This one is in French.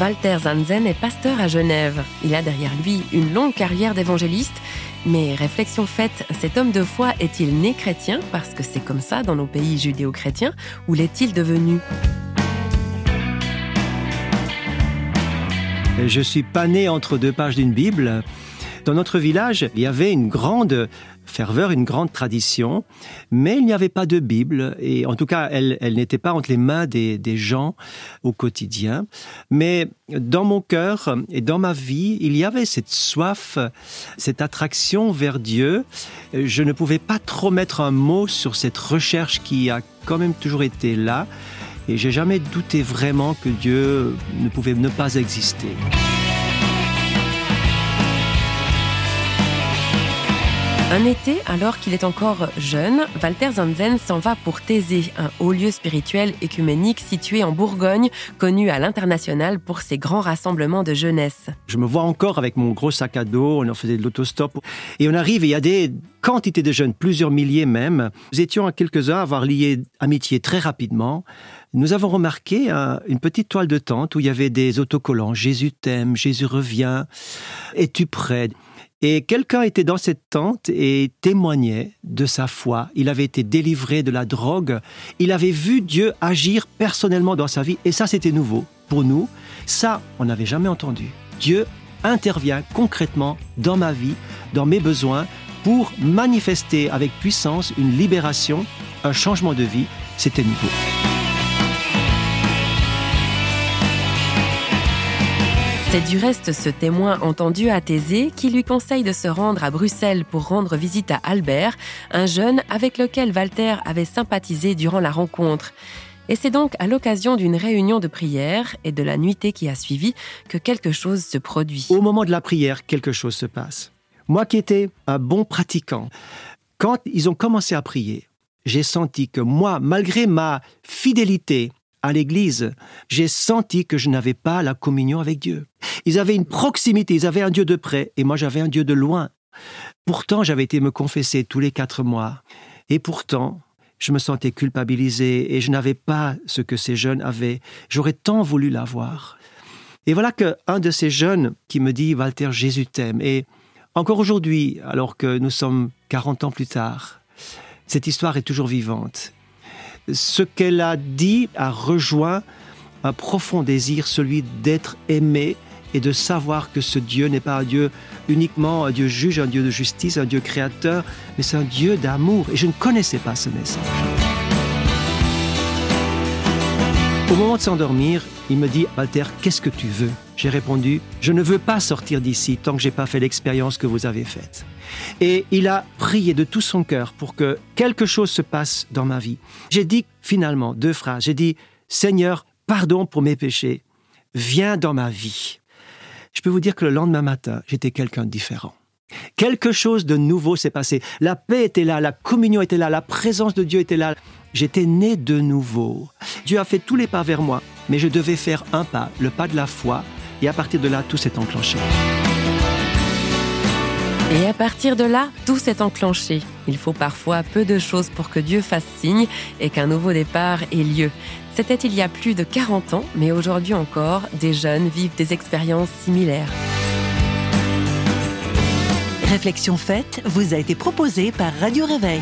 Walter Zanzen est pasteur à Genève. Il a derrière lui une longue carrière d'évangéliste. Mais réflexion faite, cet homme de foi est-il né chrétien? Parce que c'est comme ça dans nos pays judéo-chrétiens ou l'est-il devenu? Je suis pas né entre deux pages d'une Bible. Dans notre village, il y avait une grande ferveur, une grande tradition, mais il n'y avait pas de Bible, et en tout cas, elle, n'était pas entre les mains des, des, gens au quotidien. Mais dans mon cœur et dans ma vie, il y avait cette soif, cette attraction vers Dieu. Je ne pouvais pas trop mettre un mot sur cette recherche qui a quand même toujours été là, et j'ai jamais douté vraiment que Dieu ne pouvait ne pas exister. Un été, alors qu'il est encore jeune, Walter Zanzen s'en va pour Thésée, un haut lieu spirituel écuménique situé en Bourgogne, connu à l'international pour ses grands rassemblements de jeunesse. Je me vois encore avec mon gros sac à dos, on en faisait de l'autostop. Et on arrive et il y a des quantités de jeunes, plusieurs milliers même. Nous étions à quelques-uns à avoir lié amitié très rapidement. Nous avons remarqué une petite toile de tente où il y avait des autocollants Jésus t'aime, Jésus revient, es-tu prêt? Et quelqu'un était dans cette tente et témoignait de sa foi. Il avait été délivré de la drogue. Il avait vu Dieu agir personnellement dans sa vie. Et ça, c'était nouveau pour nous. Ça, on n'avait jamais entendu. Dieu intervient concrètement dans ma vie, dans mes besoins, pour manifester avec puissance une libération, un changement de vie. C'était nouveau. C'est du reste ce témoin entendu à Thésée qui lui conseille de se rendre à Bruxelles pour rendre visite à Albert, un jeune avec lequel Walter avait sympathisé durant la rencontre. Et c'est donc à l'occasion d'une réunion de prière et de la nuitée qui a suivi que quelque chose se produit. Au moment de la prière, quelque chose se passe. Moi qui étais un bon pratiquant, quand ils ont commencé à prier, j'ai senti que moi, malgré ma fidélité à l'église, j'ai senti que je n'avais pas la communion avec Dieu. Ils avaient une proximité, ils avaient un Dieu de près, et moi j'avais un Dieu de loin. Pourtant, j'avais été me confesser tous les quatre mois, et pourtant, je me sentais culpabilisé, et je n'avais pas ce que ces jeunes avaient. J'aurais tant voulu l'avoir. Et voilà qu'un de ces jeunes qui me dit, Walter, Jésus t'aime. Et encore aujourd'hui, alors que nous sommes 40 ans plus tard, cette histoire est toujours vivante ce qu'elle a dit a rejoint un profond désir, celui d'être aimé et de savoir que ce Dieu n'est pas un Dieu uniquement un Dieu juge, un Dieu de justice, un Dieu créateur, mais c'est un Dieu d'amour. Et je ne connaissais pas ce message. Au moment de s'endormir, il me dit Walter, qu'est-ce que tu veux? J'ai répondu Je ne veux pas sortir d'ici tant que j'ai pas fait l'expérience que vous avez faite. Et il a prié de tout son cœur pour que quelque chose se passe dans ma vie. J'ai dit finalement deux phrases. J'ai dit, Seigneur, pardon pour mes péchés. Viens dans ma vie. Je peux vous dire que le lendemain matin, j'étais quelqu'un de différent. Quelque chose de nouveau s'est passé. La paix était là, la communion était là, la présence de Dieu était là. J'étais né de nouveau. Dieu a fait tous les pas vers moi, mais je devais faire un pas, le pas de la foi, et à partir de là, tout s'est enclenché. Et à partir de là, tout s'est enclenché. Il faut parfois peu de choses pour que Dieu fasse signe et qu'un nouveau départ ait lieu. C'était il y a plus de 40 ans, mais aujourd'hui encore, des jeunes vivent des expériences similaires. Réflexion faite vous a été proposée par Radio Réveil.